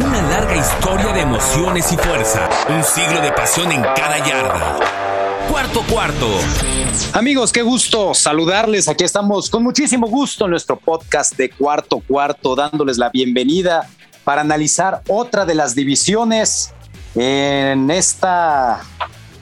Una larga historia de emociones y fuerza. Un siglo de pasión en cada yarda. Cuarto cuarto. Amigos, qué gusto saludarles. Aquí estamos con muchísimo gusto en nuestro podcast de cuarto cuarto, dándoles la bienvenida para analizar otra de las divisiones en esta,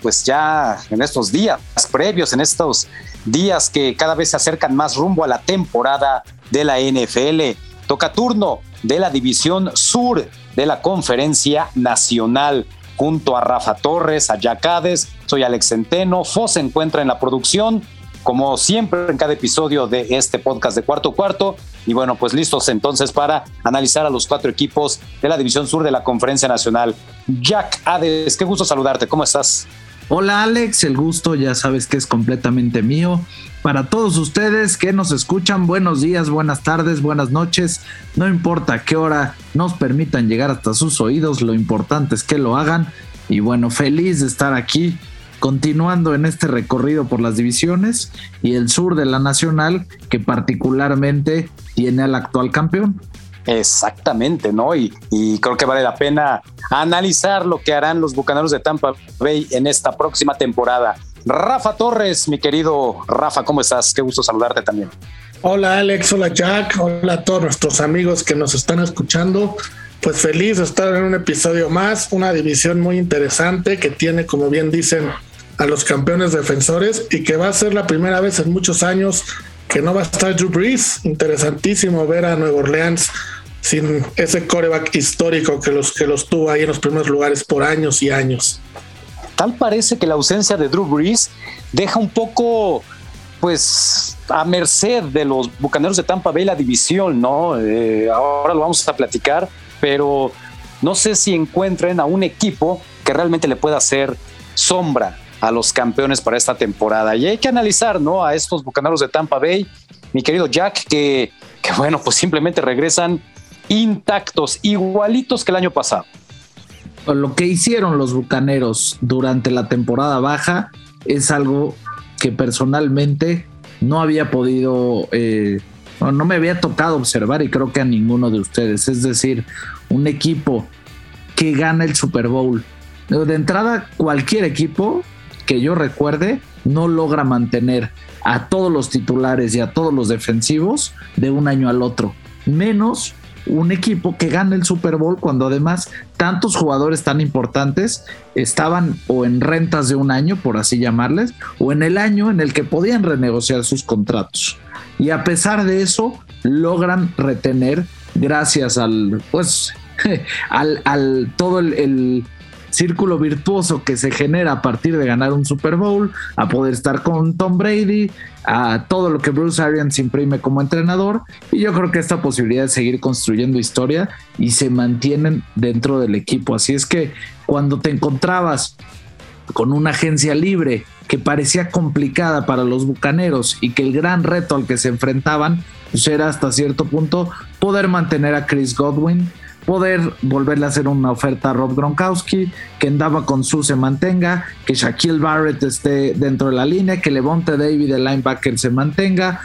pues ya en estos días previos, en estos días que cada vez se acercan más rumbo a la temporada de la NFL. Toca turno de la División Sur de la Conferencia Nacional. Junto a Rafa Torres, a Yacades, soy Alex Centeno. Fos se encuentra en la producción, como siempre en cada episodio de este podcast de Cuarto Cuarto. Y bueno, pues listos entonces para analizar a los cuatro equipos de la División Sur de la Conferencia Nacional. Jack Ades, qué gusto saludarte, ¿cómo estás? Hola Alex, el gusto ya sabes que es completamente mío para todos ustedes que nos escuchan, buenos días, buenas tardes, buenas noches. No importa qué hora nos permitan llegar hasta sus oídos, lo importante es que lo hagan. Y bueno, feliz de estar aquí, continuando en este recorrido por las divisiones y el sur de la Nacional, que particularmente tiene al actual campeón. Exactamente, ¿no? Y, y, creo que vale la pena analizar lo que harán los Bucaneros de Tampa Bay en esta próxima temporada. Rafa Torres, mi querido Rafa, ¿cómo estás? Qué gusto saludarte también. Hola Alex, hola Jack, hola a todos nuestros amigos que nos están escuchando. Pues feliz de estar en un episodio más, una división muy interesante que tiene, como bien dicen, a los campeones defensores y que va a ser la primera vez en muchos años que no va a estar Drew Brees. Interesantísimo ver a Nueva Orleans sin ese coreback histórico que los, que los tuvo ahí en los primeros lugares por años y años. Tal parece que la ausencia de Drew Brees deja un poco, pues, a merced de los Bucaneros de Tampa Bay la división, ¿no? Eh, ahora lo vamos a platicar, pero no sé si encuentren a un equipo que realmente le pueda hacer sombra a los campeones para esta temporada. Y hay que analizar, ¿no? A estos Bucaneros de Tampa Bay, mi querido Jack, que, que bueno, pues simplemente regresan intactos, igualitos que el año pasado lo que hicieron los Bucaneros durante la temporada baja es algo que personalmente no había podido, eh, no, me había tocado observar y creo que a ninguno de ustedes. Es decir, un equipo que gana el Super Bowl. De entrada, cualquier equipo que yo recuerde no logra mantener a todos los titulares y a todos los defensivos de un año al otro. Menos un equipo que gana el Super Bowl cuando además tantos jugadores tan importantes estaban o en rentas de un año, por así llamarles, o en el año en el que podían renegociar sus contratos. Y a pesar de eso, logran retener gracias al, pues, al, al todo el círculo virtuoso que se genera a partir de ganar un Super Bowl, a poder estar con Tom Brady, a todo lo que Bruce Arians imprime como entrenador. Y yo creo que esta posibilidad de seguir construyendo historia y se mantienen dentro del equipo. Así es que cuando te encontrabas con una agencia libre que parecía complicada para los bucaneros y que el gran reto al que se enfrentaban pues era hasta cierto punto poder mantener a Chris Godwin, poder volverle a hacer una oferta a Rob Gronkowski, que andaba con su se mantenga, que Shaquille Barrett esté dentro de la línea, que Levante David, el linebacker, se mantenga,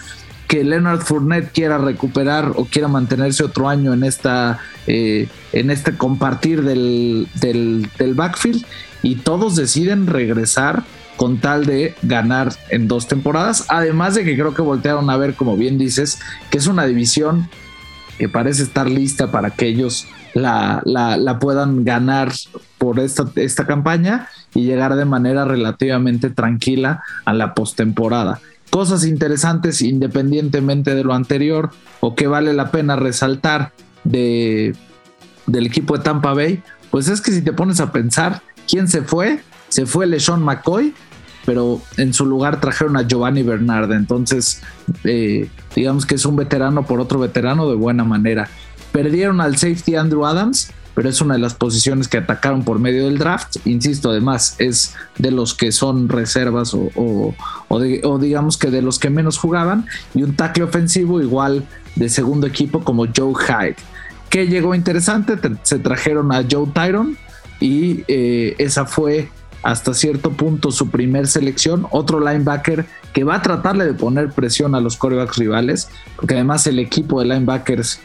que Leonard Fournette quiera recuperar o quiera mantenerse otro año en esta eh, en este compartir del, del, del backfield y todos deciden regresar con tal de ganar en dos temporadas. Además de que creo que voltearon a ver, como bien dices, que es una división que parece estar lista para que ellos la, puedan ganar por esta, esta campaña y llegar de manera relativamente tranquila a la postemporada. Cosas interesantes independientemente de lo anterior o que vale la pena resaltar de, del equipo de Tampa Bay, pues es que si te pones a pensar quién se fue, se fue LeSean McCoy, pero en su lugar trajeron a Giovanni Bernard. Entonces, eh, digamos que es un veterano por otro veterano de buena manera. Perdieron al safety Andrew Adams, pero es una de las posiciones que atacaron por medio del draft. Insisto, además es de los que son reservas o, digamos que de los que menos jugaban. Y un tackle ofensivo igual de segundo equipo como Joe Hyde. Que llegó interesante, se trajeron a Joe Tyron y eh, esa fue hasta cierto punto su primer selección, otro linebacker que va a tratarle de poner presión a los corebacks rivales, porque además el equipo de linebackers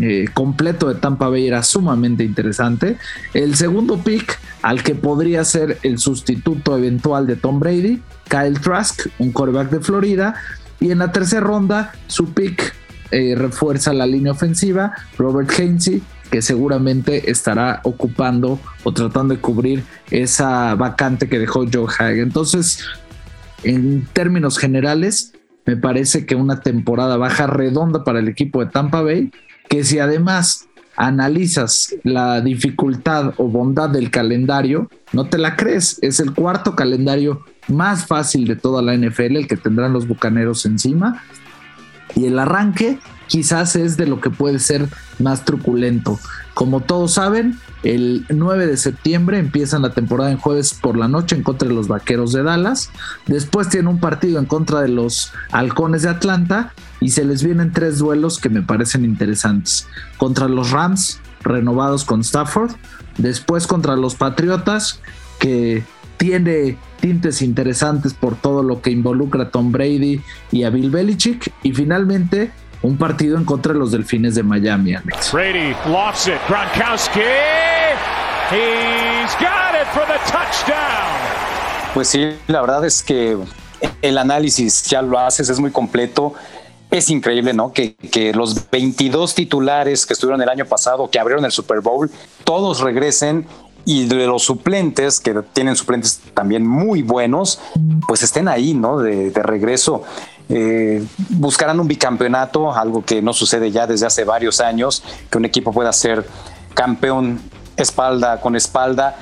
eh, completo de Tampa Bay era sumamente interesante. El segundo pick, al que podría ser el sustituto eventual de Tom Brady, Kyle Trask, un quarterback de Florida. Y en la tercera ronda, su pick eh, refuerza la línea ofensiva, Robert Hainsey, que seguramente estará ocupando o tratando de cubrir esa vacante que dejó Joe Hague. Entonces, en términos generales, me parece que una temporada baja redonda para el equipo de Tampa Bay, que si además analizas la dificultad o bondad del calendario, no te la crees. Es el cuarto calendario más fácil de toda la NFL, el que tendrán los Bucaneros encima. Y el arranque quizás es de lo que puede ser más truculento. Como todos saben, el 9 de septiembre empiezan la temporada en jueves por la noche en contra de los Vaqueros de Dallas. Después tiene un partido en contra de los Halcones de Atlanta y se les vienen tres duelos que me parecen interesantes. Contra los Rams, renovados con Stafford. Después contra los Patriotas, que tiene tintes interesantes por todo lo que involucra a Tom Brady y a Bill Belichick. Y finalmente, un partido en contra de los Delfines de Miami, Alex. Brady lofts it. Gronkowski. He's got it for the touchdown. Pues sí, la verdad es que el análisis ya lo haces, es muy completo. Es increíble, ¿no? Que, que, los 22 titulares que estuvieron el año pasado, que abrieron el Super Bowl, todos regresen y de los suplentes, que tienen suplentes también muy buenos, pues estén ahí, ¿no? De, de regreso. Eh, buscarán un bicampeonato, algo que no sucede ya desde hace varios años, que un equipo pueda ser campeón espalda con espalda.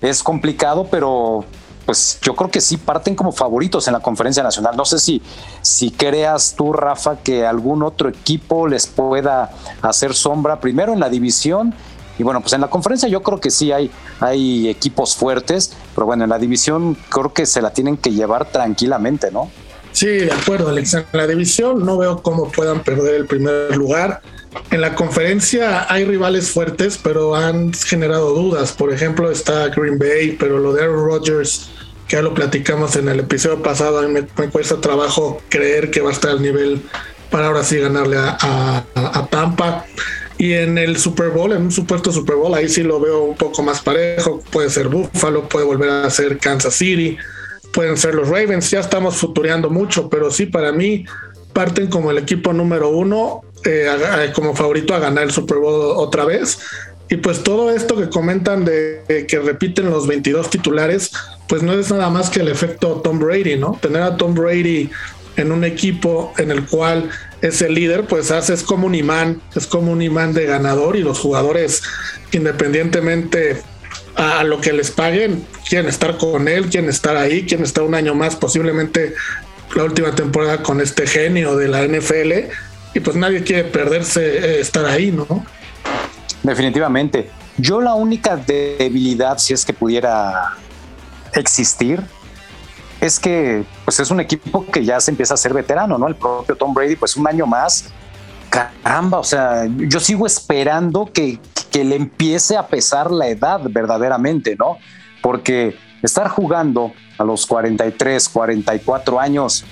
Es complicado, pero pues yo creo que sí parten como favoritos en la conferencia nacional. No sé si, si creas tú, Rafa, que algún otro equipo les pueda hacer sombra primero en la división y bueno, pues en la conferencia yo creo que sí hay, hay equipos fuertes, pero bueno, en la división creo que se la tienen que llevar tranquilamente, ¿no? Sí, de acuerdo, Alex. En la división no veo cómo puedan perder el primer lugar. En la conferencia hay rivales fuertes, pero han generado dudas. Por ejemplo, está Green Bay, pero lo de Aaron Rodgers, que ya lo platicamos en el episodio pasado, a mí me, cuesta trabajo creer que va a estar al nivel para ahora sí ganarle a, a Tampa. Y en el Super Bowl, en un supuesto Super Bowl, ahí sí lo veo un poco más parejo. Puede ser Buffalo, puede volver a ser Kansas City, pueden ser los Ravens. Ya estamos futureando mucho, pero sí, para mí parten como el equipo número uno, eh, como favorito a ganar el Super Bowl otra vez. Y pues todo esto que comentan de, que repiten los 22 titulares, pues no es nada más que el efecto Tom Brady, ¿no? Tener a Tom Brady en un equipo en el cual es el líder, pues hace, es como un imán, es como un imán de ganador y los jugadores, independientemente a lo que les paguen, quieren estar con él, quieren estar ahí, quieren estar un año más, posiblemente la última temporada con este genio de la NFL, y pues nadie quiere perderse eh, estar ahí, ¿no? Definitivamente. Yo la única debilidad, si es que pudiera existir, es que pues es un equipo que ya se empieza a ser veterano, ¿no? El propio Tom Brady, pues un año más. Caramba, o sea, yo sigo esperando que, que le empiece a pesar la edad verdaderamente, ¿no? Porque estar jugando a los 43, 44 años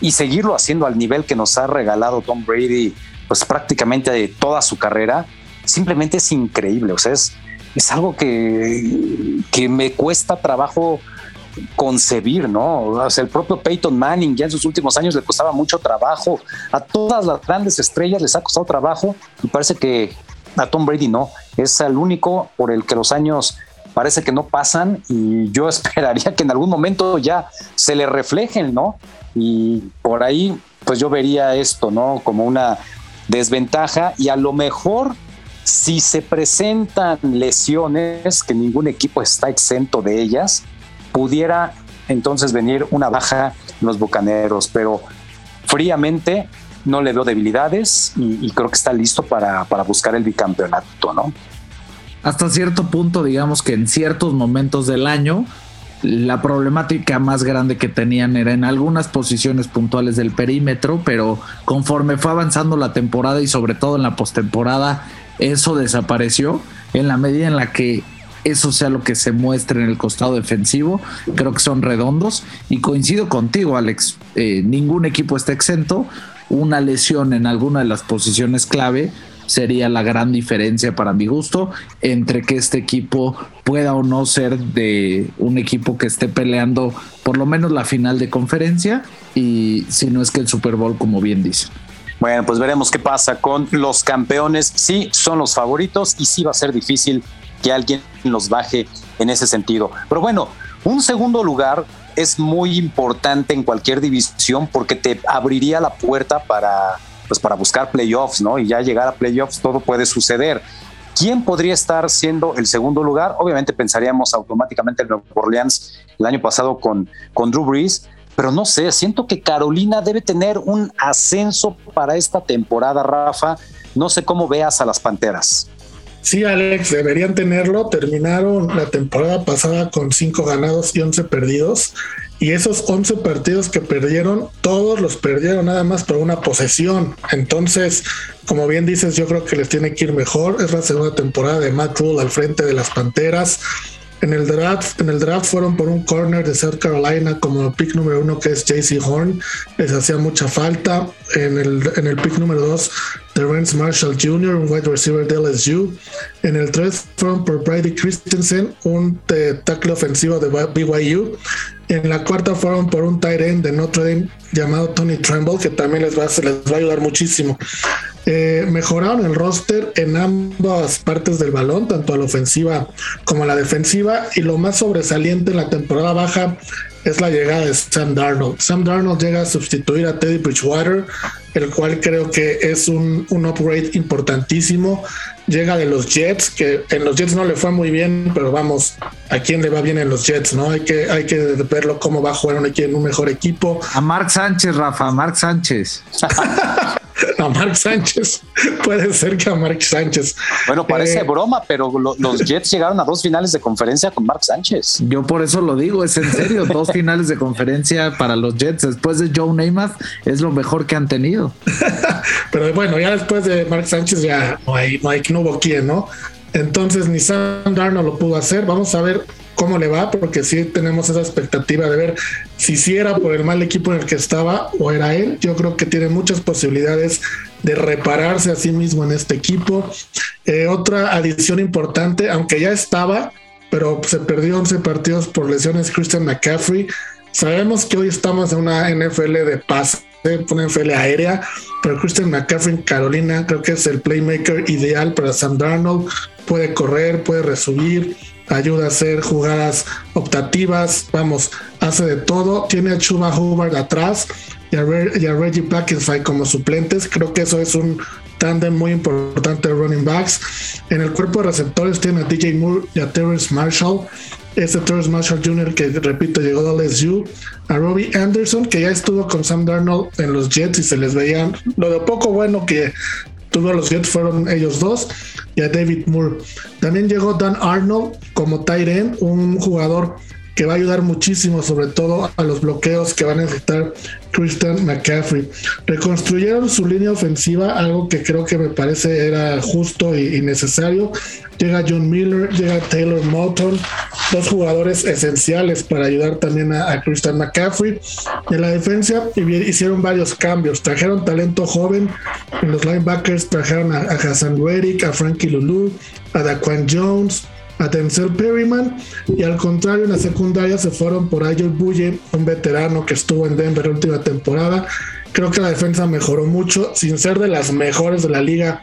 y seguirlo haciendo al nivel que nos ha regalado Tom Brady, pues prácticamente de toda su carrera, simplemente es increíble. O sea, es, es algo que, que me cuesta trabajo concebir, ¿no? O sea, el propio Peyton Manning ya en sus últimos años le costaba mucho trabajo. A todas las grandes estrellas les ha costado trabajo y parece que a Tom Brady no. Es el único por el que los años parece que no pasan y yo esperaría que en algún momento ya se le reflejen, ¿no? Y por ahí, pues yo vería esto, ¿no? Como una desventaja y a lo mejor si se presentan lesiones, que ningún equipo está exento de ellas, pudiera entonces venir una baja en los Bucaneros, pero fríamente no le veo debilidades y, creo que está listo para, para, buscar el bicampeonato, ¿no? Hasta cierto punto, digamos que en ciertos momentos del año, la problemática más grande que tenían era en algunas posiciones puntuales del perímetro, pero conforme fue avanzando la temporada y sobre todo en la postemporada, eso desapareció en la medida en la que eso sea lo que se muestre en el costado defensivo. Creo que son redondos y coincido contigo, Alex. Eh, ningún equipo está exento. Una lesión en alguna de las posiciones clave sería la gran diferencia para mi gusto entre que este equipo pueda o no ser de un equipo que esté peleando por lo menos la final de conferencia y si no es que el Super Bowl, como bien dice. Bueno, pues veremos qué pasa con los campeones. Sí, son los favoritos y sí va a ser difícil que alguien los baje en ese sentido. Pero bueno, un segundo lugar es muy importante en cualquier división porque te abriría la puerta para, pues para buscar playoffs, ¿no? Y ya llegar a playoffs todo puede suceder. ¿Quién podría estar siendo el segundo lugar? Obviamente pensaríamos automáticamente en Nueva Orleans el año pasado con, con Drew Brees, pero no sé, siento que Carolina debe tener un ascenso para esta temporada, Rafa. No sé cómo veas a las Panteras. Sí, Alex, deberían tenerlo. Terminaron la temporada pasada con cinco ganados y 11 perdidos. Y esos 11 partidos que perdieron, todos los perdieron nada más por una posesión. Entonces, como bien dices, yo creo que les tiene que ir mejor. Es la segunda temporada de Matt Rule al frente de las Panteras. En el draft, en el draft fueron por un corner de South Carolina como pick número uno que es JC Horn. Les hacía mucha falta. En el, en el pick número dos, Terrence Marshall Jr., un wide receiver de LSU. En el tres fueron por Brady Christensen, un tackle ofensivo de BYU. En la cuarta fueron por un tight end de Notre Dame llamado Tony Tremble, que también les va, les va a ayudar muchísimo. Eh, mejoraron el roster en ambas partes del balón, tanto a la ofensiva como a la defensiva, y lo más sobresaliente en la temporada baja es la llegada de Sam Darnold. Sam Darnold llega a sustituir a Teddy Bridgewater, el cual creo que es un, un upgrade importantísimo. Llega de los Jets, que en los Jets no le fue muy bien, pero vamos, ¿a quién le va bien en los Jets? ¿no? Hay que, hay que verlo cómo va a jugar en un mejor equipo. A Mark Sánchez, Rafa, a Mark Sánchez. a Mark Sánchez. Puede ser que a Mark Sánchez. Bueno, parece eh, broma, pero los Jets llegaron a dos finales de conferencia con Mark Sánchez. Yo por eso lo digo, es en serio, dos finales de conferencia para los Jets después de Joe Namath es lo mejor que han tenido. pero bueno, ya después de Mark Sánchez ya no hay, no hay, no hubo quien, ¿no? Entonces ni Sam Darnold lo pudo hacer. Vamos a ver cómo le va, porque sí tenemos esa expectativa de ver si sí era por el mal equipo en el que estaba o era él. Yo creo que tiene muchas posibilidades de repararse a sí mismo en este equipo. Eh, otra adición importante, aunque ya estaba, pero se perdió 11 partidos por lesiones, Christian McCaffrey. Sabemos que hoy estamos en una NFL de paz una NFL aérea, pero Christian McCaffrey en Carolina creo que es el playmaker ideal para Sam Darnold. Puede correr, puede resubir, ayuda a hacer jugadas optativas, vamos, hace de todo. Tiene a Chuba Hubbard atrás y a, Reggie Blackenside como suplentes. Creo que eso es un tándem muy importante de running backs. En el cuerpo de receptores tiene a DJ Moore y a Terrence Marshall. Este Terrence Marshall Jr. que repito llegó de LSU. A Robbie Anderson que ya estuvo con Sam Darnold en los Jets y se les veían lo de poco bueno que tuvo los Jets fueron ellos dos y a David Moore. También llegó Dan Arnold como tight end, un jugador que va a ayudar muchísimo, sobre todo a los bloqueos que va a necesitar Christian McCaffrey. Reconstruyeron su línea ofensiva, algo que creo que me parece era justo y, necesario. Llega John Miller, llega Taylor Moulton, dos jugadores esenciales para ayudar también a, Christian McCaffrey. En la defensa hicieron varios cambios, trajeron talento joven, en los linebackers trajeron a, a Hassan Reddick, a Frankie Lulu, a Daquan Jones, a Denzel Perryman y al contrario en la secundaria se fueron por Ayo Buye, un veterano que estuvo en Denver la última temporada. Creo que la defensa mejoró mucho, sin ser de las mejores de la liga,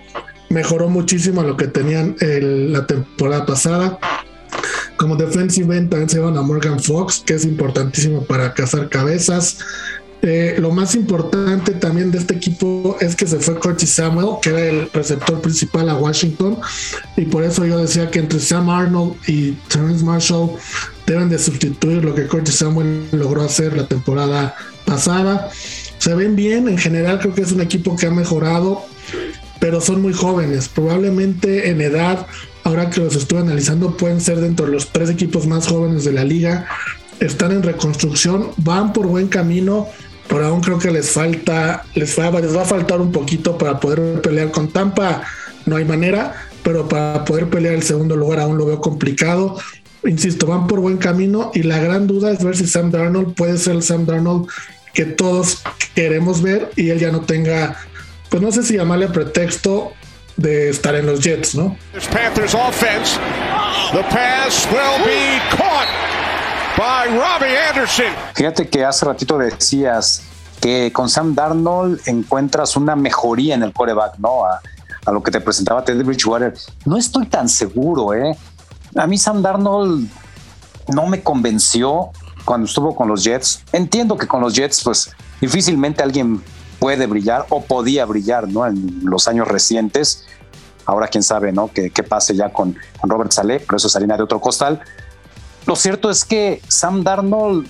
mejoró muchísimo lo que tenían la temporada pasada. Como defensive end también se van a Morgan Fox, que es importantísimo para cazar cabezas. Eh, lo más importante también de este equipo es que se fue Curtis Samuel, que era el receptor principal a Washington, y por eso yo decía que entre Sam Arnold y Terrence Marshall deben de sustituir lo que Curtis Samuel logró hacer la temporada pasada. Se ven bien, en general creo que es un equipo que ha mejorado, pero son muy jóvenes, probablemente en edad, ahora que los estoy analizando, pueden ser dentro de los tres equipos más jóvenes de la liga. Están en reconstrucción, van por buen camino pero aún creo que les falta, les va, les va a faltar un poquito para poder pelear con Tampa. No hay manera, pero para poder pelear el segundo lugar aún lo veo complicado. Insisto, van por buen camino y la gran duda es ver si Sam Darnold puede ser el Sam Darnold que todos queremos ver y él ya no tenga, pues no sé si llamarle pretexto de estar en los Jets, ¿no? By Robbie Anderson. Fíjate que hace ratito decías que con Sam Darnold encuentras una mejoría en el coreback, ¿no? A, a lo que te presentaba Teddy Bridgewater. No estoy tan seguro, ¿eh? A mí Sam Darnold no me convenció cuando estuvo con los Jets. Entiendo que con los Jets, pues difícilmente alguien puede brillar o podía brillar, ¿no? En los años recientes. Ahora quién sabe, ¿no? Que, pase ya con, con, Robert Saleh, pero eso es harina de otro costal. Lo cierto es que Sam Darnold,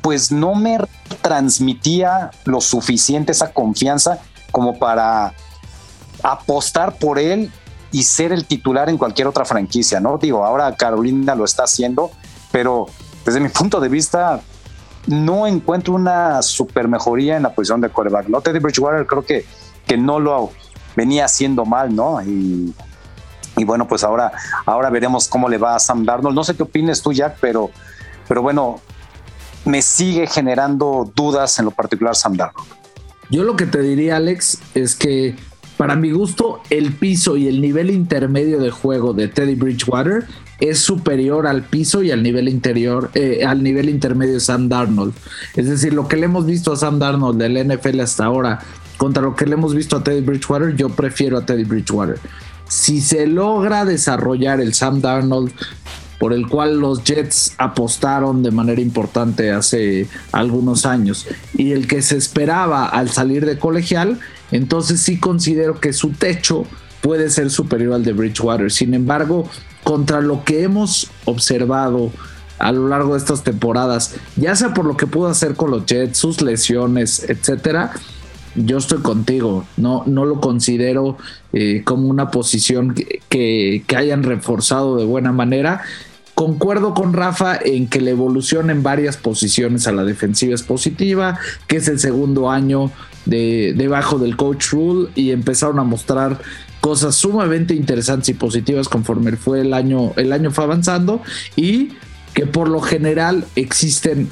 pues no me transmitía lo suficiente esa confianza como para apostar por él y ser el titular en cualquier otra franquicia, ¿no? Digo, ahora Carolina lo está haciendo, pero desde mi punto de vista no encuentro una super mejoría en la posición de quarterback. No, Teddy Bridgewater creo que, que no lo venía haciendo mal, ¿no? Y, y, bueno, pues ahora, ahora veremos cómo le va a Sam Darnold. No sé qué opines tú, Jack, pero, pero bueno, me sigue generando dudas en lo particular Sam Darnold. Yo lo que te diría, Alex, es que para mi gusto, el piso y el nivel intermedio de juego de Teddy Bridgewater es superior al piso y al nivel interior, eh, al nivel intermedio de Sam Darnold. Es decir, lo que le hemos visto a Sam Darnold del NFL hasta ahora contra lo que le hemos visto a Teddy Bridgewater, yo prefiero a Teddy Bridgewater. Si se logra desarrollar el Sam Darnold por el cual los Jets apostaron de manera importante hace algunos años y el que se esperaba al salir de colegial, entonces sí considero que su techo puede ser superior al de Bridgewater. Sin embargo, contra lo que hemos observado a lo largo de estas temporadas, ya sea por lo que pudo hacer con los Jets, sus lesiones, etcétera, yo estoy contigo. No, no lo considero eh, como una posición que, que, hayan reforzado de buena manera. Concuerdo con Rafa en que la evolución en varias posiciones a la defensiva es positiva, que es el segundo año de, debajo del coach rule y empezaron a mostrar cosas sumamente interesantes y positivas conforme fue el año, el año fue avanzando y que por lo general existen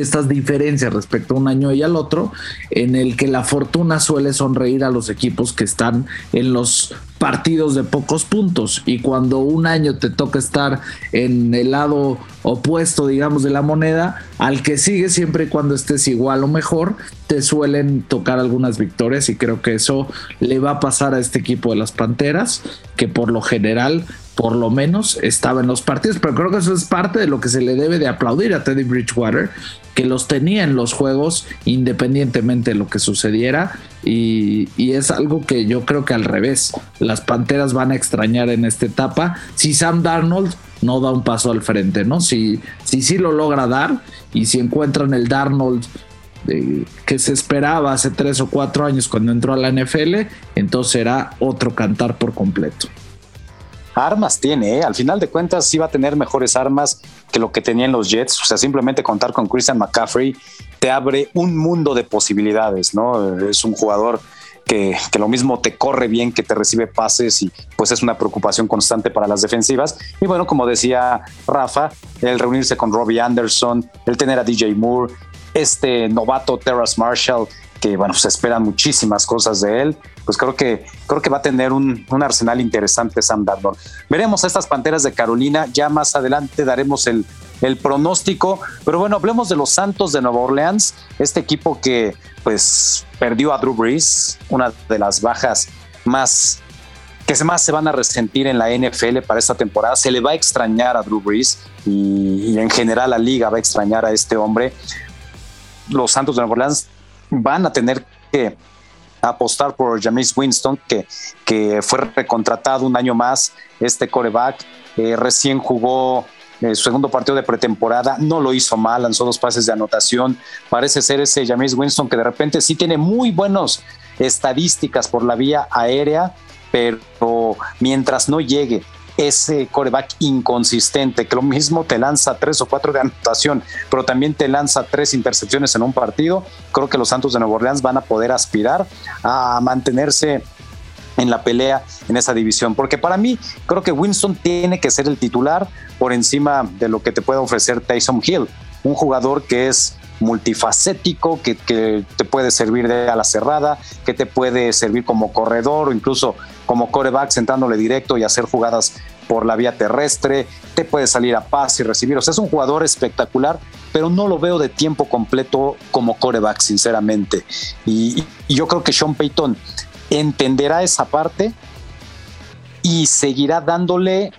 estas diferencias respecto a un año y al otro, en el que la fortuna suele sonreír a los equipos que están en los partidos de pocos puntos. Y cuando un año te toca estar en el lado opuesto, digamos, de la moneda, al que sigue siempre y cuando estés igual o mejor, te suelen tocar algunas victorias. Y creo que eso le va a pasar a este equipo de las Panteras, que por lo general por lo menos estaba en los partidos, pero creo que eso es parte de lo que se le debe de aplaudir a Teddy Bridgewater, que los tenía en los juegos independientemente de lo que sucediera y, es algo que yo creo que al revés, las Panteras van a extrañar en esta etapa si Sam Darnold no da un paso al frente, ¿no? Si, si sí lo logra dar y si encuentran el Darnold eh, que se esperaba hace tres o cuatro años cuando entró a la NFL, entonces será otro cantar por completo armas tiene, ¿eh? al final de cuentas sí va a tener mejores armas que lo que tenían los Jets, o sea, simplemente contar con Christian McCaffrey te abre un mundo de posibilidades, ¿no? Es un jugador que, que, lo mismo te corre bien, que te recibe pases y pues es una preocupación constante para las defensivas. Y bueno, como decía Rafa, el reunirse con Robbie Anderson, el tener a DJ Moore, este novato Terrace Marshall, que bueno, se esperan muchísimas cosas de él, pues creo que, creo que va a tener un, arsenal interesante Sam Darnold. Veremos a estas Panteras de Carolina, ya más adelante daremos el, el pronóstico, pero bueno, hablemos de los Santos de Nueva Orleans, este equipo que pues perdió a Drew Brees, una de las bajas más que más se van a resentir en la NFL para esta temporada. Se le va a extrañar a Drew Brees y, y en general la liga va a extrañar a este hombre. Los Santos de Nueva Orleans van a tener que apostar por James Winston, que, que fue recontratado un año más, este coreback, eh, recién jugó eh, su segundo partido de pretemporada, no lo hizo mal, lanzó dos pases de anotación, parece ser ese James Winston que de repente sí tiene muy buenas estadísticas por la vía aérea, pero mientras no llegue ese coreback inconsistente, que lo mismo te lanza tres o cuatro de anotación, pero también te lanza tres intercepciones en un partido, creo que los Santos de Nueva Orleans van a poder aspirar a mantenerse en la pelea en esa división. Porque para mí creo que Winston tiene que ser el titular por encima de lo que te puede ofrecer Tyson Hill, un jugador que es multifacético que, te puede servir de ala cerrada, que te puede servir como corredor o incluso como coreback sentándole directo y hacer jugadas por la vía terrestre, te puede salir a paz y recibir. O sea, es un jugador espectacular, pero no lo veo de tiempo completo como coreback, sinceramente. Y, y yo creo que Sean Payton entenderá esa parte y seguirá dándole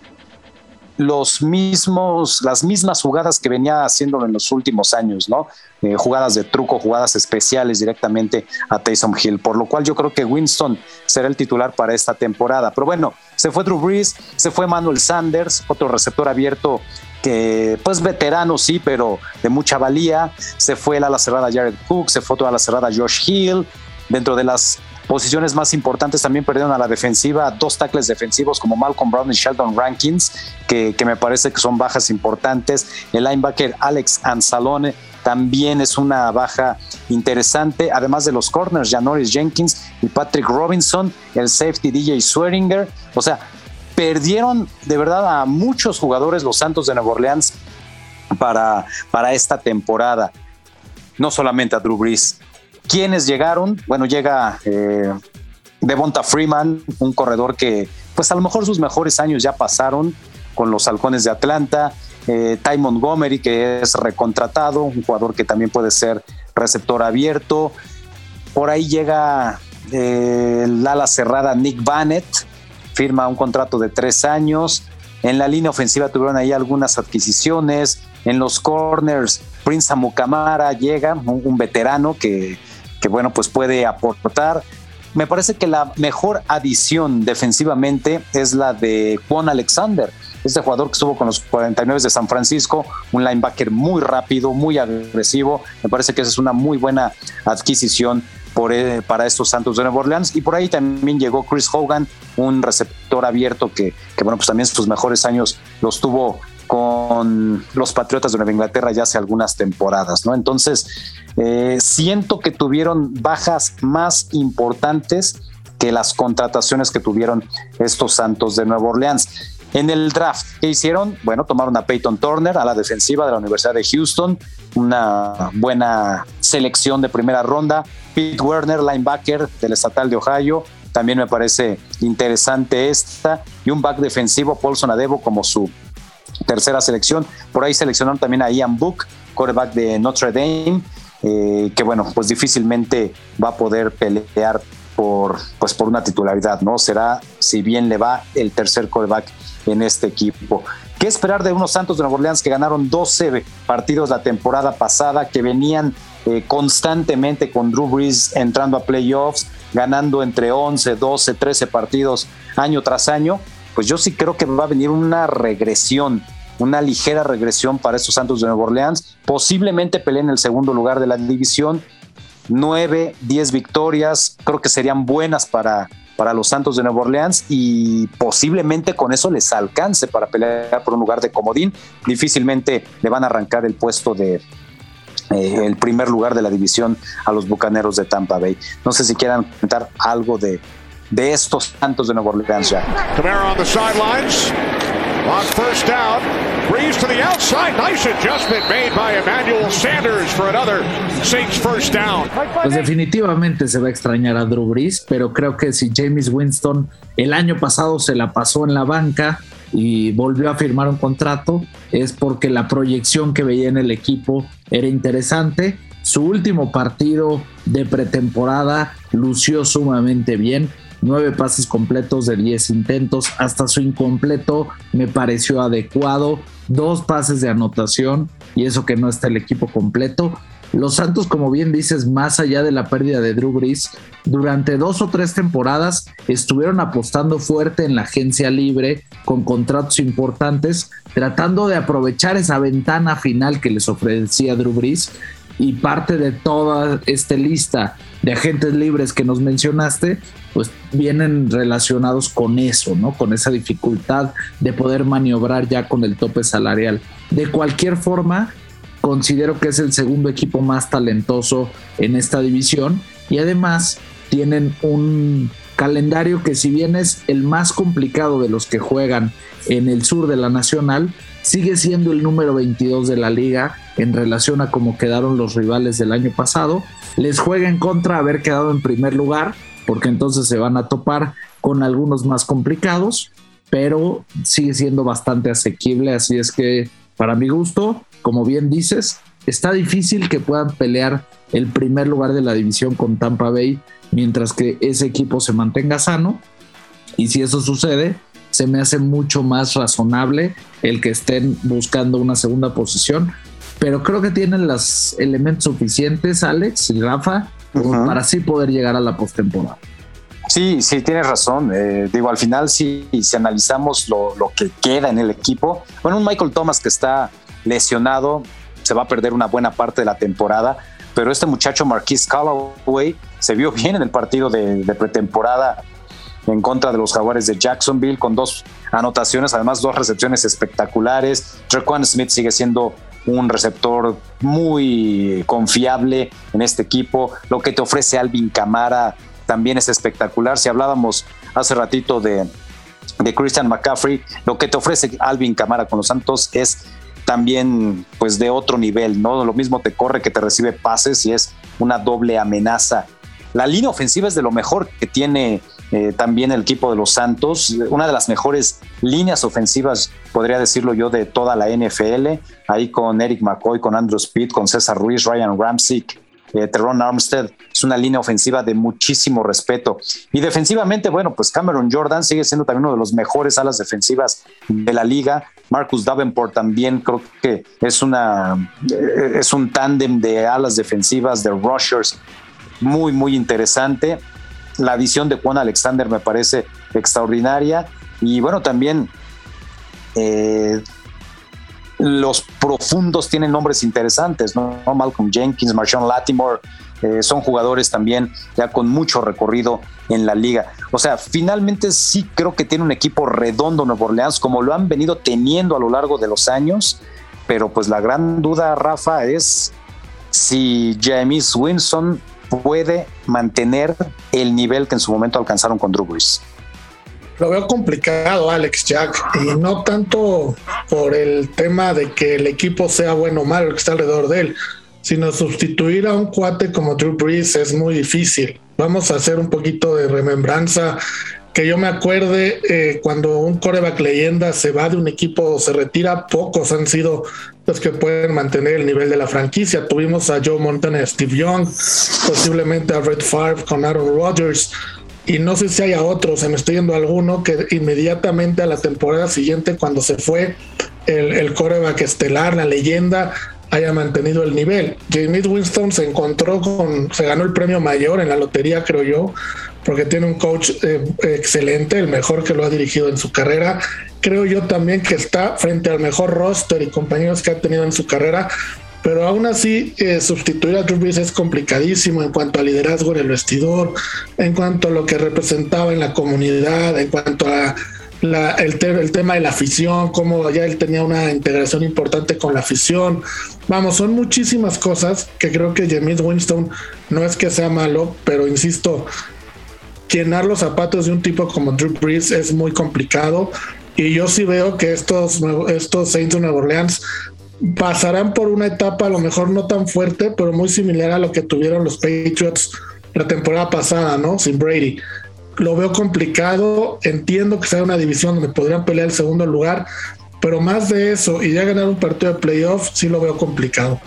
los mismos, las mismas jugadas que venía haciendo en los últimos años, ¿no? Eh, jugadas de truco, jugadas especiales directamente a Taysom Hill, por lo cual yo creo que Winston será el titular para esta temporada. Pero bueno, se fue Drew Brees, se fue Manuel Sanders, otro receptor abierto que pues veterano sí, pero de mucha valía. Se fue el ala cerrada Jared Cook, se fue toda la cerrada Josh Hill. Dentro de las posiciones más importantes también perdieron a la defensiva dos tackles defensivos como Malcolm Brown y Sheldon Rankins, que, me parece que son bajas importantes. El linebacker Alex Anzalone también es una baja interesante, además de los corners, Janoris Jenkins y Patrick Robinson, el safety DJ Swearinger. O sea, perdieron de verdad a muchos jugadores los Santos de Nueva Orleans para, para esta temporada. No solamente a Drew Brees. ¿Quiénes llegaron? Bueno, llega eh, Devonta Freeman, un corredor que, pues a lo mejor sus mejores años ya pasaron con los Halcones de Atlanta. Eh, Ty Montgomery, que es recontratado, un jugador que también puede ser receptor abierto. Por ahí llega eh, ala cerrada Nick Bannett, firma un contrato de tres años. En la línea ofensiva tuvieron ahí algunas adquisiciones. En los corners, Prince Amukamara llega, un veterano que que bueno, pues puede aportar. Me parece que la mejor adición defensivamente es la de Juan Alexander, este jugador que estuvo con los 49 de San Francisco, un linebacker muy rápido, muy agresivo. Me parece que esa es una muy buena adquisición eh, para estos Santos de Nueva Orleans. Y por ahí también llegó Chris Hogan, un receptor abierto que, que bueno, pues también sus mejores años los tuvo con los Patriotas de Nueva Inglaterra ya hace algunas temporadas, ¿no? Entonces, eh, siento que tuvieron bajas más importantes que las contrataciones que tuvieron estos Santos de Nueva Orleans. En el draft, ¿qué hicieron? Bueno, tomaron a Peyton Turner a la defensiva de la Universidad de Houston, una buena selección de primera ronda. Pete Werner, linebacker del Estatal de Ohio, también me parece interesante esta. Y un back defensivo, Paulson Adebo, como su tercera selección. Por ahí seleccionaron también a Ian Book, quarterback de Notre Dame, eh, que bueno, pues difícilmente va a poder pelear por, pues por una titularidad, ¿no? Será, si bien le va, el tercer quarterback en este equipo. ¿Qué esperar de unos Santos de Nueva Orleans que ganaron 12 partidos la temporada pasada, que venían eh, constantemente con Drew Brees entrando a playoffs, ganando entre 11, 12, 13 partidos año tras año? Pues yo sí creo que va a venir una regresión una ligera regresión para estos Santos de Nueva Orleans. Posiblemente peleen el segundo lugar de la división. Nueve, diez victorias, creo que serían buenas para, para los Santos de Nueva Orleans y posiblemente con eso les alcance para pelear por un lugar de comodín. Difícilmente le van a arrancar el puesto de, eh, el primer lugar de la división a los Bucaneros de Tampa Bay. No sé si quieran comentar algo de, de estos Santos de Nueva Orleans ya. Camara on the sidelines. On first down, Breeze to the outside. Nice adjustment made by Emmanuel Sanders for another Saints first down. Pues definitivamente se va a extrañar a Drew Brees, pero creo que si James Winston el año pasado se la pasó en la banca y volvió a firmar un contrato, es porque la proyección que veía en el equipo era interesante. Su último partido de pretemporada lució sumamente bien nueve pases completos de 10 intentos, hasta su incompleto me pareció adecuado, dos pases de anotación y eso que no está el equipo completo. Los Santos, como bien dices, más allá de la pérdida de Drew Brees, durante dos o tres temporadas estuvieron apostando fuerte en la agencia libre con contratos importantes, tratando de aprovechar esa ventana final que les ofrecía Drew Brees y parte de toda esta lista de agentes libres que nos mencionaste, pues vienen relacionados con eso, ¿no? Con esa dificultad de poder maniobrar ya con el tope salarial. De cualquier forma, considero que es el segundo equipo más talentoso en esta división y además tienen un Calendario que si bien es el más complicado de los que juegan en el sur de la Nacional, sigue siendo el número 22 de la liga en relación a cómo quedaron los rivales del año pasado. Les juega en contra haber quedado en primer lugar, porque entonces se van a topar con algunos más complicados, pero sigue siendo bastante asequible, así es que para mi gusto, como bien dices, está difícil que puedan pelear el primer lugar de la división con Tampa Bay mientras que ese equipo se mantenga sano. Y si eso sucede, se me hace mucho más razonable el que estén buscando una segunda posición. Pero creo que tienen los elementos suficientes, Alex y Rafa, para así poder llegar a la postemporada. Sí, sí, tienes razón. Eh, digo, al final, si, si analizamos lo, lo, que queda en el equipo, bueno, un Michael Thomas que está lesionado, se va a perder una buena parte de la temporada, pero este muchacho Marquis Callaway se vio bien en el partido de, pretemporada en contra de los Jaguares de Jacksonville con dos anotaciones, además dos recepciones espectaculares. Trequan Smith sigue siendo un receptor muy confiable en este equipo. Lo que te ofrece Alvin Camara también es espectacular. Si hablábamos hace ratito de, de Christian McCaffrey, lo que te ofrece Alvin Camara con los Santos es también pues de otro nivel, ¿no? Lo mismo te corre que te recibe pases y es una doble amenaza. La línea ofensiva es de lo mejor que tiene eh, también el equipo de los Santos, una de las mejores líneas ofensivas, podría decirlo yo, de toda la NFL, ahí con Eric McCoy, con Andrew Speed, con César Ruiz, Ryan Ramsick, eh, Terron Armstead, es una línea ofensiva de muchísimo respeto. Y defensivamente, bueno, pues Cameron Jordan sigue siendo también uno de los mejores alas defensivas de la liga. Marcus Davenport también creo que es, una, eh, es un tándem de alas defensivas, de rushers, muy, muy interesante. La adición de Juan Alexander me parece extraordinaria. Y bueno, también eh, los profundos tienen nombres interesantes, ¿no? Malcolm Jenkins, Marshawn Latimore, eh, son jugadores también ya con mucho recorrido en la liga. O sea, finalmente sí creo que tiene un equipo redondo Nuevo Orleans, como lo han venido teniendo a lo largo de los años, pero pues la gran duda, Rafa, es si James Winston puede mantener el nivel que en su momento alcanzaron con Drew Brees. Lo veo complicado, Alex Jack, y no tanto por el tema de que el equipo sea bueno o malo que está alrededor de él, sino sustituir a un cuate como Drew Brees es muy difícil. Vamos a hacer un poquito de remembranza. Que yo me acuerde eh, cuando un coreback leyenda se va de un equipo o se retira, pocos han sido los que pueden mantener el nivel de la franquicia. Tuvimos a Joe Montana, Steve Young, posiblemente a Red Favre con Aaron Rodgers y no sé si haya otro, se me estoy yendo alguno que inmediatamente a la temporada siguiente, cuando se fue el, el coreback estelar, la leyenda, haya mantenido el nivel. James Winston se encontró con, se ganó el premio mayor en la lotería, creo yo, porque tiene un coach eh, excelente, el mejor que lo ha dirigido en su carrera. Creo yo también que está frente al mejor roster y compañeros que ha tenido en su carrera pero aún así eh, sustituir a Drew Brees es complicadísimo en cuanto a liderazgo en el vestidor, en cuanto a lo que representaba en la comunidad, en cuanto a el, tema de la afición, cómo ya él tenía una integración importante con la afición. Vamos, son muchísimas cosas que creo que James Winston no es que sea malo, pero insisto, llenar los zapatos de un tipo como Drew Brees es muy complicado. Y yo sí veo que estos, estos Saints de Nueva Orleans pasarán por una etapa a lo mejor no tan fuerte, pero muy similar a lo que tuvieron los Patriots la temporada pasada, ¿no? Sin Brady. Lo veo complicado, entiendo que sea una división donde podrían pelear el segundo lugar, pero más de eso y ya ganar un partido de playoff sí lo veo complicado.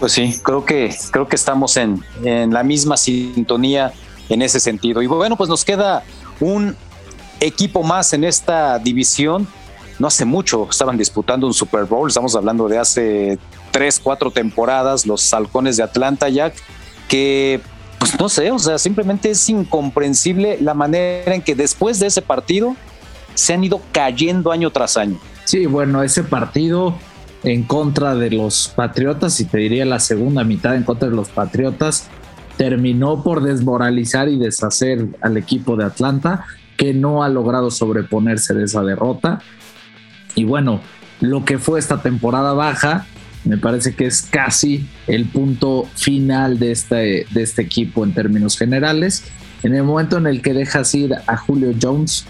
Pues sí, creo que creo que estamos en, en la misma sintonía en ese sentido. Y bueno, pues nos queda un equipo más en esta división no hace mucho estaban disputando un Super Bowl, estamos hablando de hace tres, cuatro temporadas, los halcones de Atlanta, Jack, que pues no sé, o sea, simplemente es incomprensible la manera en que después de ese partido se han ido cayendo año tras año. Sí, bueno, ese partido en contra de los Patriotas, y te diría la segunda mitad en contra de los Patriotas, terminó por desmoralizar y deshacer al equipo de Atlanta, que no ha logrado sobreponerse de esa derrota. Y bueno, lo que fue esta temporada baja, me parece que es casi el punto final de este, de este equipo en términos generales. en el momento en el que dejas ir a Julio Jones,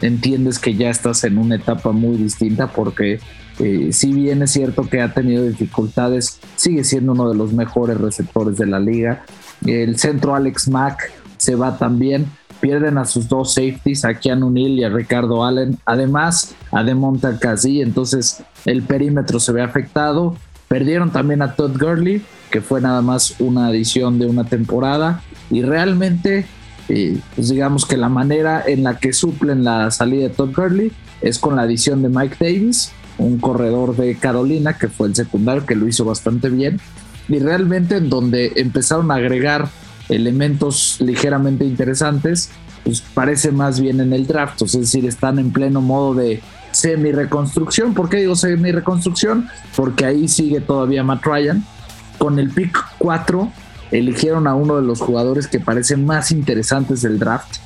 entiendes que ya estás en una etapa muy distinta porque eh, si bien es cierto que ha tenido dificultades, sigue siendo uno de los mejores receptores de la liga. El centro Alex Mack se va también. Pierden a sus dos safeties, a Keanu Neal y a Ricardo Allen. Además, a Demonta Casey, entonces el perímetro se ve afectado. Perdieron también a Todd Gurley, que fue nada más una adición de una temporada. Y realmente, eh, pues digamos que la manera en la que suplen la salida de Todd Gurley es con la adición de Mike Davis, un corredor de Carolina, que fue el secundario, que lo hizo bastante bien. Y realmente en donde empezaron a agregar elementos ligeramente interesantes, pues parece más bien en el draft, es decir, están en pleno modo de semi-reconstrucción. ¿Por qué digo semi-reconstrucción? Porque ahí sigue todavía Matt Ryan. Con el pick 4 eligieron a uno de los jugadores que parecen más interesantes del draft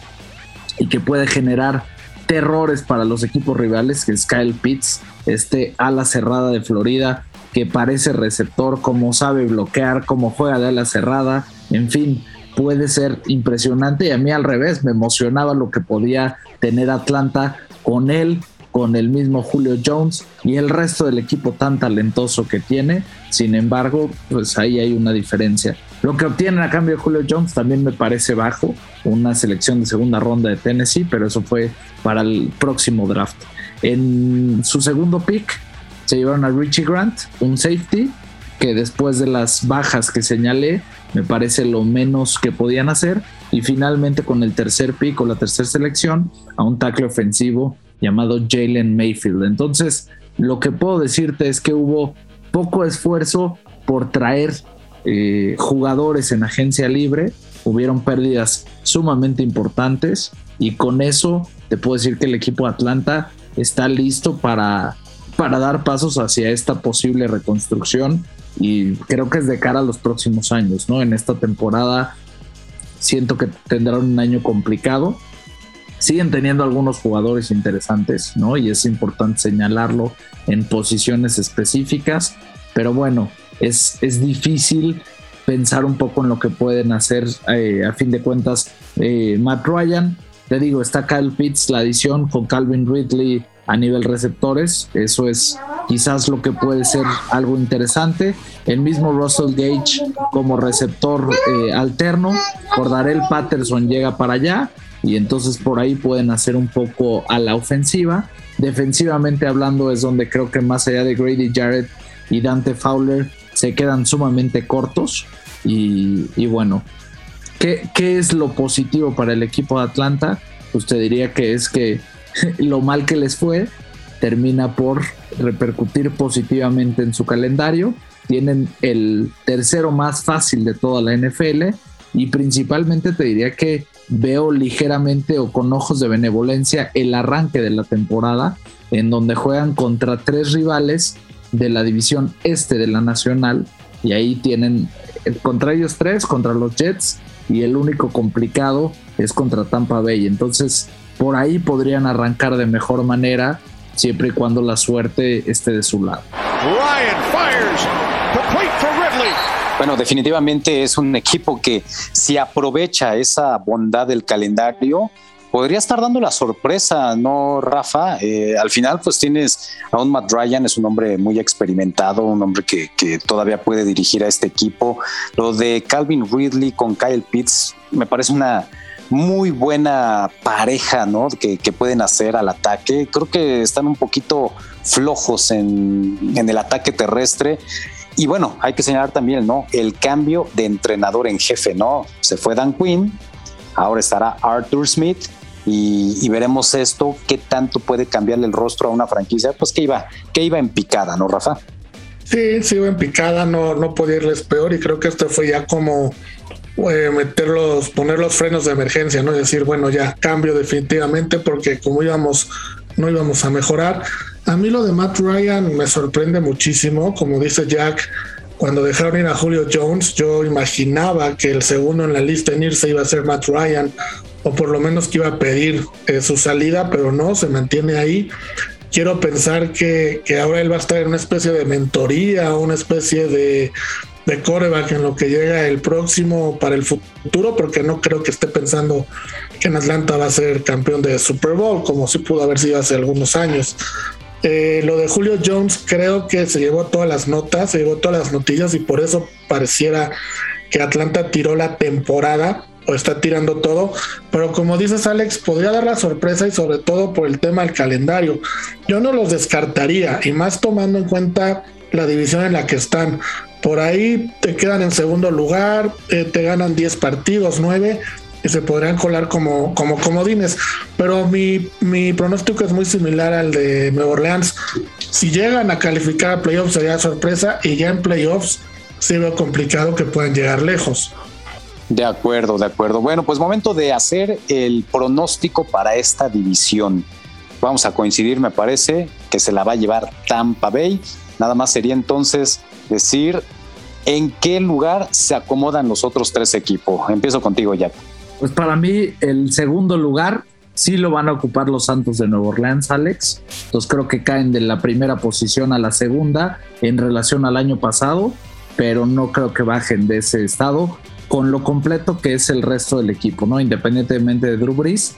y que puede generar terrores para los equipos rivales, que es Kyle Pitts, este ala cerrada de Florida, que parece receptor, como sabe bloquear, como juega de ala cerrada, en fin, puede ser impresionante y a mí al revés, me emocionaba lo que podía tener Atlanta con él, con el mismo Julio Jones y el resto del equipo tan talentoso que tiene. Sin embargo, pues ahí hay una diferencia. Lo que obtienen a cambio de Julio Jones también me parece bajo, una selección de segunda ronda de Tennessee, pero eso fue para el próximo draft. En su segundo pick se llevaron a Richie Grant, un safety, que después de las bajas que señalé, me parece lo menos que podían hacer. Y finalmente con el tercer pick o la tercera selección, a un tackle ofensivo llamado Jalen Mayfield. Entonces, lo que puedo decirte es que hubo poco esfuerzo por traer eh, jugadores en agencia libre, hubieron pérdidas sumamente importantes y con eso te puedo decir que el equipo de Atlanta está listo para, para dar pasos hacia esta posible reconstrucción y creo que es de cara a los próximos años, ¿no? En esta temporada siento que tendrán un año complicado. Siguen teniendo algunos jugadores interesantes, ¿no? Y es importante señalarlo en posiciones específicas, pero bueno, es, es difícil pensar un poco en lo que pueden hacer eh, a fin de cuentas eh, Matt Ryan. Te digo, está Kyle Pitts, la adición con Calvin Ridley a nivel receptores. Eso es quizás lo que puede ser algo interesante. El mismo Russell Gage como receptor eh, alterno. Darrell Patterson llega para allá y entonces por ahí pueden hacer un poco a la ofensiva. Defensivamente hablando es donde creo que más allá de Grady Jarrett y Dante Fowler se quedan sumamente cortos. Y, bueno, ¿qué, ¿qué es lo positivo para el equipo de Atlanta? Usted diría que es que lo mal que les fue termina por repercutir positivamente en su calendario. Tienen el tercero más fácil de toda la NFL y principalmente te diría que veo ligeramente o con ojos de benevolencia el arranque de la temporada en donde juegan contra tres rivales de la división este de la nacional y ahí tienen eh, contra ellos tres, contra los Jets y el único complicado es contra Tampa Bay. Entonces por ahí podrían arrancar de mejor manera siempre y cuando la suerte esté de su lado. Bueno, definitivamente es un equipo que si aprovecha esa bondad del calendario, podría estar dando la sorpresa, ¿no, Rafa? Eh, al final, pues tienes a un Matt Ryan, es un hombre muy experimentado, un hombre que, que, todavía puede dirigir a este equipo. Lo de Calvin Ridley con Kyle Pitts me parece una muy buena pareja, ¿no? Que, pueden hacer al ataque. Creo que están un poquito flojos en, el ataque terrestre. Y bueno, hay que señalar también, ¿no? El cambio de entrenador en jefe, ¿no? Se fue Dan Quinn, ahora estará Arthur Smith y, veremos esto, qué tanto puede cambiarle el rostro a una franquicia, pues que iba, que iba en picada, ¿no, Rafa? Sí, sí iba en picada, no, no podía irles peor y creo que esto fue ya como eh, poner los frenos de emergencia, ¿no? decir, bueno, ya cambio definitivamente porque como íbamos, no íbamos a mejorar. A mí lo de Matt Ryan me sorprende muchísimo, como dice Jack, cuando dejaron ir a Julio Jones, yo imaginaba que el segundo en la lista en irse iba a ser Matt Ryan, o por lo menos que iba a pedir eh, su salida, pero no, se mantiene ahí. Quiero pensar que, que ahora él va a estar en una especie de mentoría, una especie de, de coreback en lo que llega el próximo para el futuro, porque no creo que esté pensando que en Atlanta va a ser campeón de Super Bowl, como sí pudo haber sido hace algunos años. Eh, lo de Julio Jones creo que se llevó todas las notas, se llevó todas las noticias y por eso pareciera que Atlanta tiró la temporada o está tirando todo, pero como dices Alex, podría dar la sorpresa y sobre todo por el tema del calendario. Yo no los descartaría y más tomando en cuenta la división en la que están. Por ahí te quedan en segundo lugar, eh, te ganan 10 partidos, 9 y se podrían colar como, como comodines. Pero mi, mi pronóstico es muy similar al de Nueva Orleans. Si llegan a calificar a playoffs sería sorpresa y ya en playoffs sí veo complicado que puedan llegar lejos. De acuerdo, de acuerdo. Bueno, pues momento de hacer el pronóstico para esta división. Vamos a coincidir, me parece, que se la va a llevar Tampa Bay. Nada más sería entonces decir en qué lugar se acomodan los otros tres equipos. Empiezo contigo, Jack. Pues para mí el segundo lugar sí lo van a ocupar los Santos de Nueva Orleans, Alex. Entonces creo que caen de la primera posición a la segunda en relación al año pasado, pero no creo que bajen de ese estado con lo completo que es el resto del equipo, ¿no? Independientemente de Drew Brees.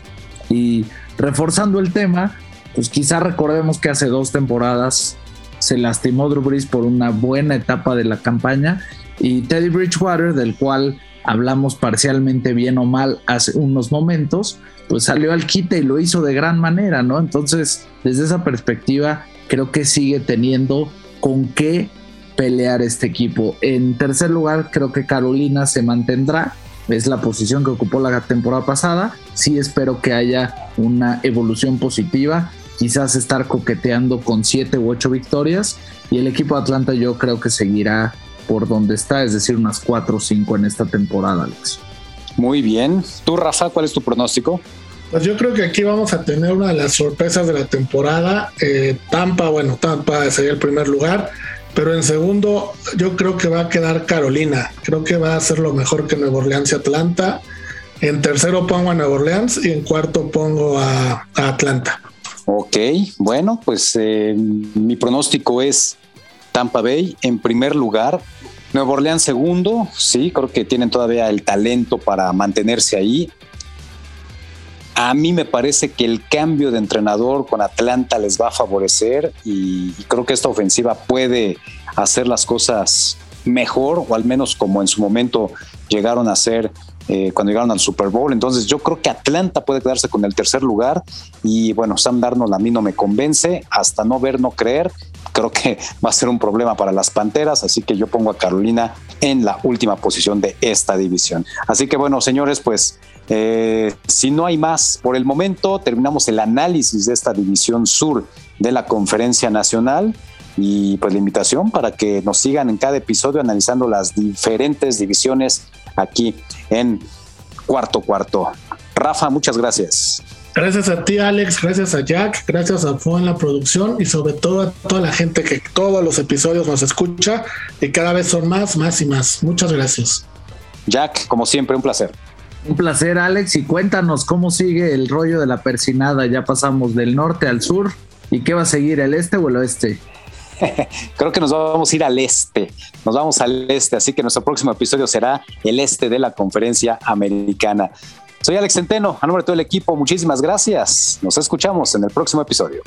Y reforzando el tema, pues quizá recordemos que hace dos temporadas se lastimó Drew Brees por una buena etapa de la campaña y Teddy Bridgewater, del cual hablamos parcialmente bien o mal hace unos momentos, pues salió al quite y lo hizo de gran manera, ¿no? Entonces, desde esa perspectiva, creo que sigue teniendo con qué pelear este equipo. En tercer lugar, creo que Carolina se mantendrá. Es la posición que ocupó la temporada pasada. Sí espero que haya una evolución positiva. Quizás estar coqueteando con siete u ocho victorias. Y el equipo de Atlanta yo creo que seguirá por donde está, es decir, unas 4 o 5 en esta temporada, Alex. Muy bien. ¿Tú, Rafa, cuál es tu pronóstico? Pues yo creo que aquí vamos a tener una de las sorpresas de la temporada. Eh, Tampa, bueno, Tampa sería el primer lugar, pero en segundo yo creo que va a quedar Carolina. Creo que va a ser lo mejor que Nueva Orleans y Atlanta. En tercero pongo a Nueva Orleans y en cuarto pongo a, Atlanta. Ok, bueno, pues eh, mi pronóstico es Tampa Bay en primer lugar, Nuevo Orleans segundo, sí, creo que tienen todavía el talento para mantenerse ahí. A mí me parece que el cambio de entrenador con Atlanta les va a favorecer y, creo que esta ofensiva puede hacer las cosas mejor o al menos como en su momento llegaron a ser eh, cuando llegaron al Super Bowl. Entonces yo creo que Atlanta puede quedarse con el tercer lugar y bueno, Sam Darnold a mí no me convence, hasta no ver, no creer. Creo que va a ser un problema para las Panteras, así que yo pongo a Carolina en la última posición de esta división. Así que bueno, señores, pues eh, si no hay más por el momento, terminamos el análisis de esta división sur de la Conferencia Nacional y pues la invitación para que nos sigan en cada episodio analizando las diferentes divisiones aquí en cuarto cuarto. Rafa, muchas gracias. Gracias a ti, Alex. Gracias a Jack. Gracias a Fo en la producción y sobre todo a toda la gente que todos los episodios nos escucha y cada vez son más, más y más. Muchas gracias. Jack, como siempre, un placer. Un placer, Alex. Y cuéntanos cómo sigue el rollo de la persinada. Ya pasamos del norte al sur. ¿Y qué va a seguir, el este o el oeste? Creo que nos vamos a ir al este, nos vamos al este, así que nuestro próximo episodio será el este de la conferencia americana. Soy Alex Centeno, a nombre de todo el equipo, muchísimas gracias. Nos escuchamos en el próximo episodio.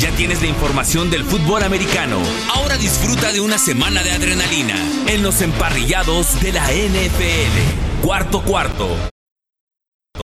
Ya tienes la información del fútbol americano. Ahora disfruta de una semana de adrenalina en los emparrillados de la NFL. Cuarto cuarto.